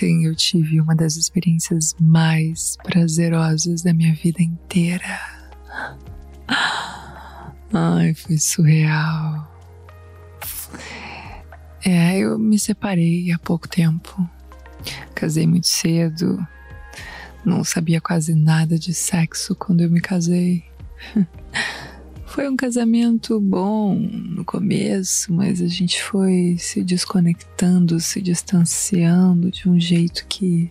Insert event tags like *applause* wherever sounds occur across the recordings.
Ontem eu tive uma das experiências mais prazerosas da minha vida inteira. Ai, foi surreal. É, eu me separei há pouco tempo. Casei muito cedo. Não sabia quase nada de sexo quando eu me casei. *laughs* Foi um casamento bom no começo, mas a gente foi se desconectando, se distanciando de um jeito que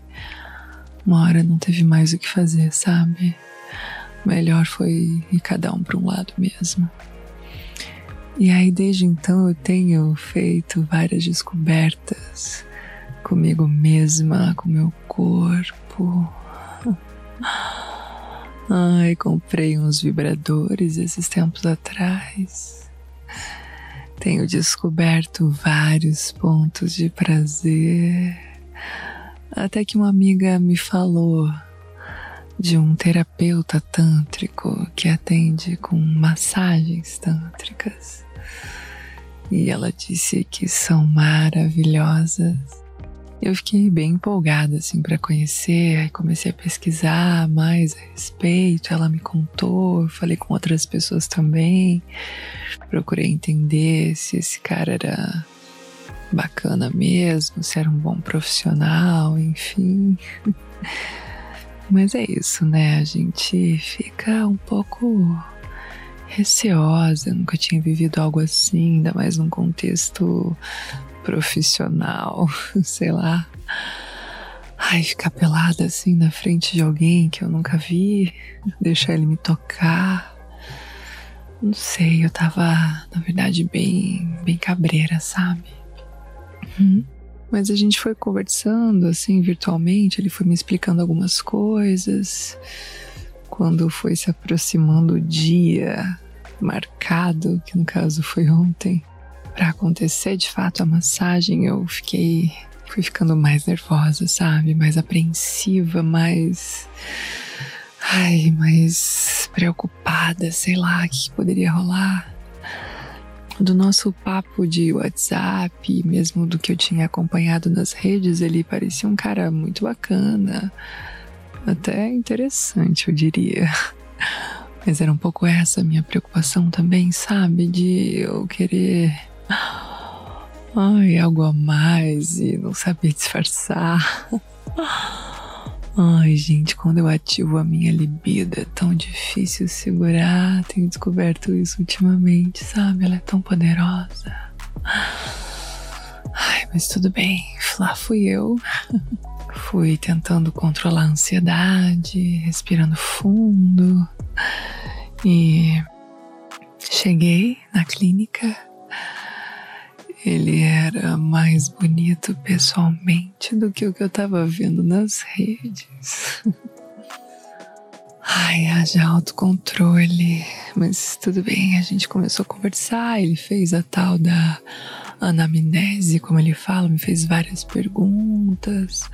uma hora não teve mais o que fazer, sabe? Melhor foi ir cada um para um lado mesmo. E aí, desde então, eu tenho feito várias descobertas comigo mesma, com meu corpo. Ai, comprei uns vibradores esses tempos atrás. Tenho descoberto vários pontos de prazer. Até que uma amiga me falou de um terapeuta tântrico que atende com massagens tântricas. E ela disse que são maravilhosas eu fiquei bem empolgada assim para conhecer, comecei a pesquisar mais a respeito. Ela me contou, eu falei com outras pessoas também. Procurei entender se esse cara era bacana mesmo, se era um bom profissional, enfim. *laughs* Mas é isso, né? A gente fica um pouco receosa, nunca tinha vivido algo assim, ainda mais num contexto profissional, *laughs* sei lá. Ai, ficar pelada assim na frente de alguém que eu nunca vi, deixar ele me tocar. Não sei, eu tava, na verdade, bem, bem cabreira, sabe? Uhum. Mas a gente foi conversando assim virtualmente, ele foi me explicando algumas coisas. Quando foi se aproximando o dia marcado, que no caso foi ontem, para acontecer de fato a massagem, eu fiquei. fui ficando mais nervosa, sabe? Mais apreensiva, mais. Ai, mais preocupada, sei lá, o que poderia rolar. Do nosso papo de WhatsApp, mesmo do que eu tinha acompanhado nas redes, ele parecia um cara muito bacana, até interessante, eu diria. Mas era um pouco essa minha preocupação também, sabe? De eu querer Ai, algo a mais e não saber disfarçar. Ai, gente, quando eu ativo a minha libido é tão difícil segurar. Tenho descoberto isso ultimamente, sabe? Ela é tão poderosa. Ai, mas tudo bem. Lá fui eu. *laughs* Fui tentando controlar a ansiedade, respirando fundo. E cheguei na clínica ele era mais bonito pessoalmente do que o que eu tava vendo nas redes. *laughs* Ai, haja autocontrole. Mas tudo bem, a gente começou a conversar. Ele fez a tal da anamnese, como ele fala, me fez várias perguntas,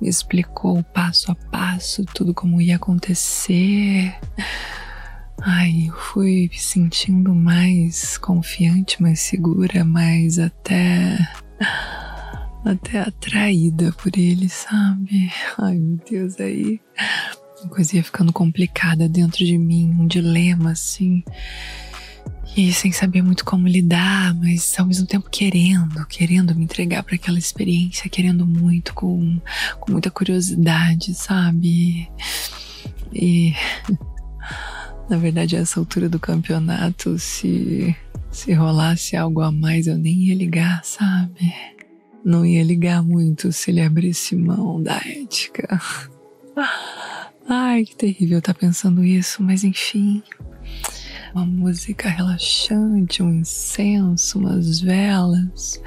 me explicou passo a passo tudo como ia acontecer. Ai, eu fui me sentindo mais confiante, mais segura, mais até. até atraída por ele, sabe? Ai, meu Deus, aí. A coisa ia ficando complicada dentro de mim, um dilema assim. E sem saber muito como lidar, mas ao mesmo tempo querendo, querendo me entregar para aquela experiência, querendo muito, com, com muita curiosidade, sabe? E *laughs* na verdade, a essa altura do campeonato, se, se rolasse algo a mais, eu nem ia ligar, sabe? Não ia ligar muito se ele abrisse mão da ética. Ai, que terrível estar tá pensando isso, mas enfim. Uma música relaxante, um incenso, umas velas.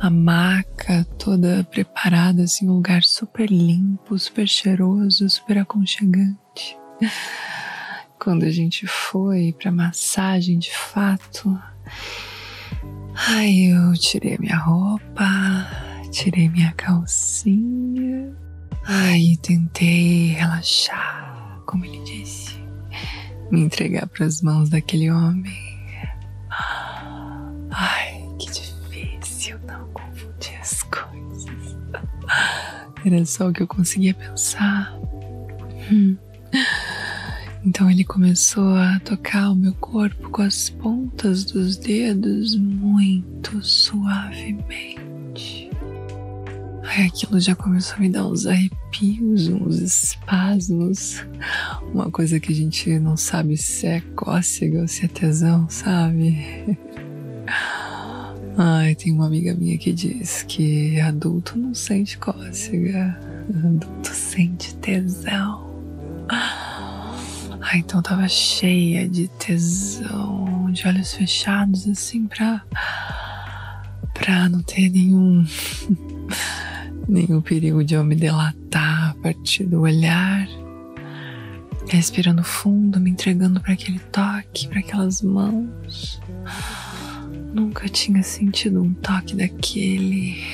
a maca toda preparada, assim, um lugar super limpo, super cheiroso, super aconchegante. Quando a gente foi para massagem de fato, ai, eu tirei minha roupa, tirei minha calcinha, ai, tentei relaxar, como ele disse, me entregar para as mãos daquele homem. Ai, que difícil não confundir as coisas. Era só o que eu conseguia pensar. Hum. Então ele começou a tocar o meu corpo com as pontas dos dedos muito suavemente. Aí aquilo já começou a me dar uns arrepios, uns espasmos, uma coisa que a gente não sabe se é cócega ou se é tesão, sabe? *laughs* Ai, tem uma amiga minha que diz que adulto não sente cócega, adulto sente tesão. Ah, então tava cheia de tesão, de olhos fechados, assim, pra. pra não ter nenhum. *laughs* nenhum perigo de eu me delatar a partir do olhar. Respirando fundo, me entregando para aquele toque, para aquelas mãos. Nunca tinha sentido um toque daquele.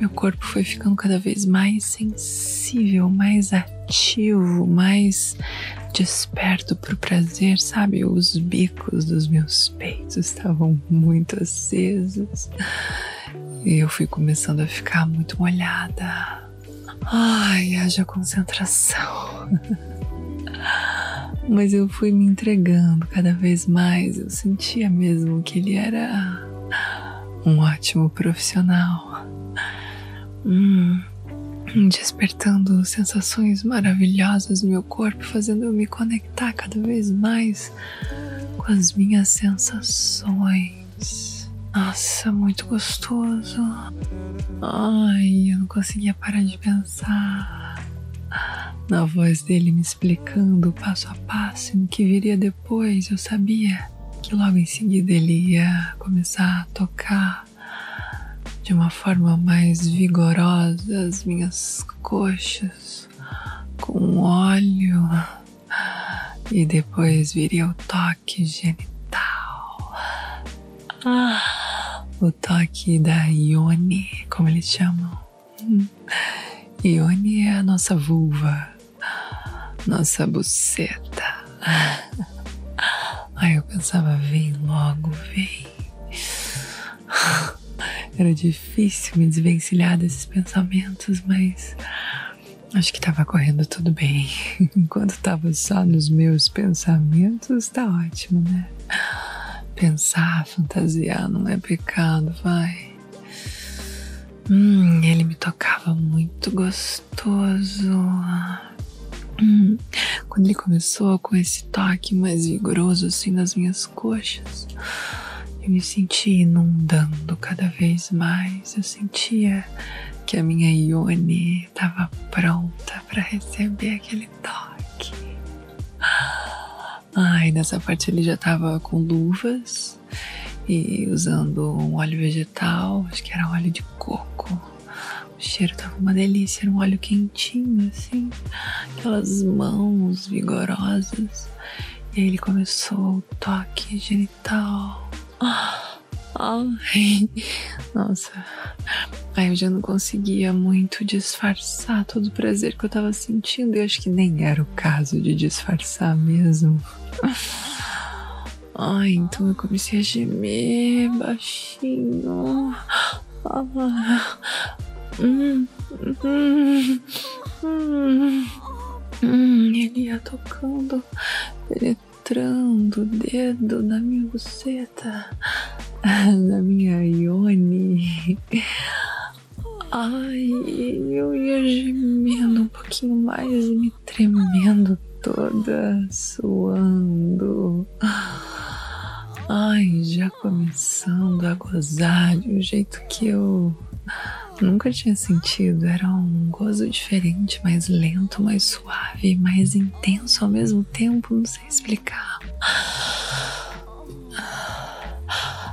Meu corpo foi ficando cada vez mais sensível, mais ativo, mais desperto para o prazer, sabe? Os bicos dos meus peitos estavam muito acesos e eu fui começando a ficar muito molhada. Ai, haja concentração. *laughs* Mas eu fui me entregando cada vez mais. Eu sentia mesmo que ele era um ótimo profissional. Hum *clears throat* despertando sensações maravilhosas no meu corpo, fazendo eu me conectar cada vez mais com as minhas sensações. Nossa, muito gostoso. Ai, eu não conseguia parar de pensar na voz dele me explicando passo a passo no que viria depois. Eu sabia que logo em seguida ele ia começar a tocar de uma forma mais vigorosa as minhas coxas com óleo e depois viria o toque genital. Ah, o toque da Ione, como eles chamam. Ione é a nossa vulva, nossa buceta. Aí eu pensava, vem logo, vem. Era difícil me desvencilhar desses pensamentos, mas acho que estava correndo tudo bem. *laughs* Enquanto estava só nos meus pensamentos, tá ótimo, né? Pensar, fantasiar não é pecado, vai. Hum, ele me tocava muito gostoso. Hum, quando ele começou com esse toque mais vigoroso assim nas minhas coxas, eu me sentia inundando cada vez mais. Eu sentia que a minha Ione estava pronta para receber aquele toque. Ai, nessa parte ele já estava com luvas e usando um óleo vegetal, acho que era óleo de coco. O cheiro tava uma delícia, era um óleo quentinho, assim, aquelas mãos vigorosas. E aí ele começou o toque genital *gasps* Ai, nossa. Aí eu já não conseguia muito disfarçar todo o prazer que eu tava sentindo. E acho que nem era o caso de disfarçar mesmo. *gasps* Ai, então eu comecei a gemer baixinho. Ah, hum, hum, hum, hum, ele ia tocando, entrando o dedo na minha buceta, *laughs* na minha ione. Ai, eu ia gemendo um pouquinho mais e me tremendo toda, suando. Ai, já começando a gozar de um jeito que eu Nunca tinha sentido, era um gozo diferente, mais lento, mais suave, mais intenso ao mesmo tempo, não sei explicar.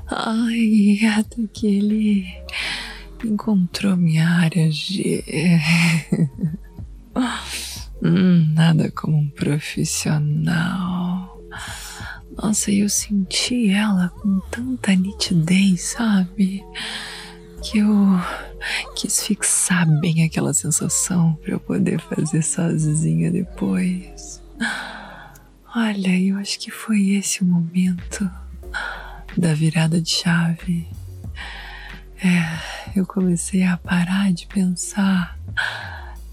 Ai, até que ele encontrou minha área G. *laughs* hum, nada como um profissional. Nossa, eu senti ela com tanta nitidez, sabe? Que eu quis fixar bem aquela sensação para eu poder fazer sozinha depois. Olha, eu acho que foi esse o momento da virada de chave. É, eu comecei a parar de pensar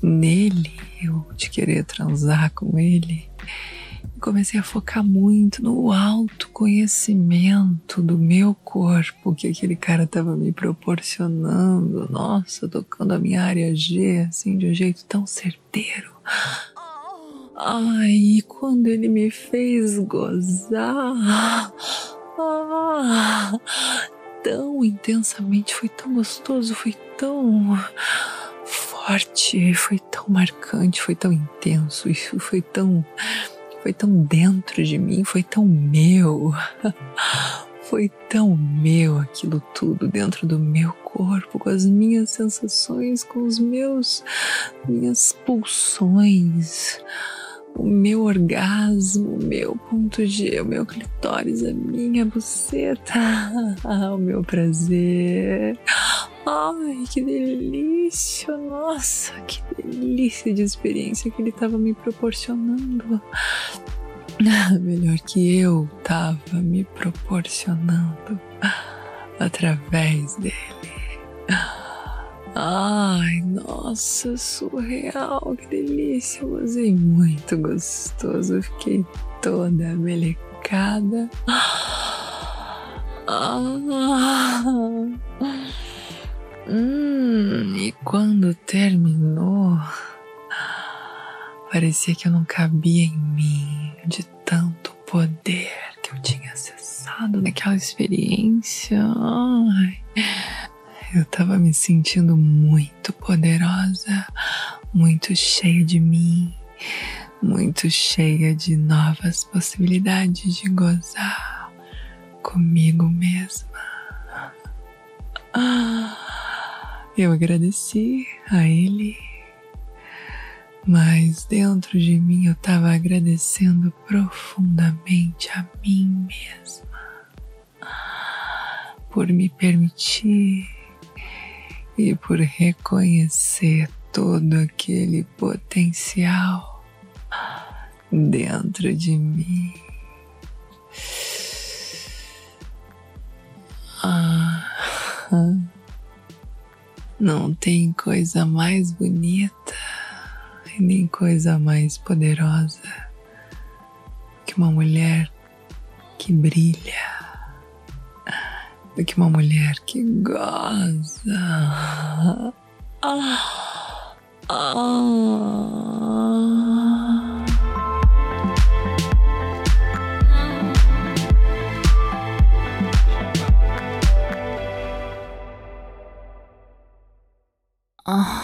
nele, eu de querer transar com ele. Comecei a focar muito no autoconhecimento do meu corpo que aquele cara estava me proporcionando. Nossa, tocando a minha área G, assim, de um jeito tão certeiro. Ai, quando ele me fez gozar. Ah, tão intensamente, foi tão gostoso, foi tão forte, foi tão marcante, foi tão intenso, isso foi tão foi tão dentro de mim, foi tão meu. *laughs* Foi tão meu aquilo tudo dentro do meu corpo, com as minhas sensações, com os meus minhas pulsões o meu orgasmo, o meu ponto G, o meu clitóris, a minha buceta, *laughs* o meu prazer. Ai, que delícia! Nossa, que delícia de experiência que ele estava me proporcionando. Melhor que eu estava me proporcionando através dele. Ai, nossa, surreal, que delícia. Eu usei muito gostoso. fiquei toda melecada. Ah, hum, e quando terminou, parecia que eu não cabia em mim de tanto poder que eu tinha acessado naquela experiência. Ai eu tava me sentindo muito poderosa, muito cheia de mim, muito cheia de novas possibilidades de gozar comigo mesma. Eu agradeci a ele, mas dentro de mim eu estava agradecendo profundamente a mim mesma por me permitir e por reconhecer todo aquele potencial dentro de mim. Ah, não tem coisa mais bonita e nem coisa mais poderosa que uma mulher que brilha do que uma mulher que goza. Ah, ah. Ah.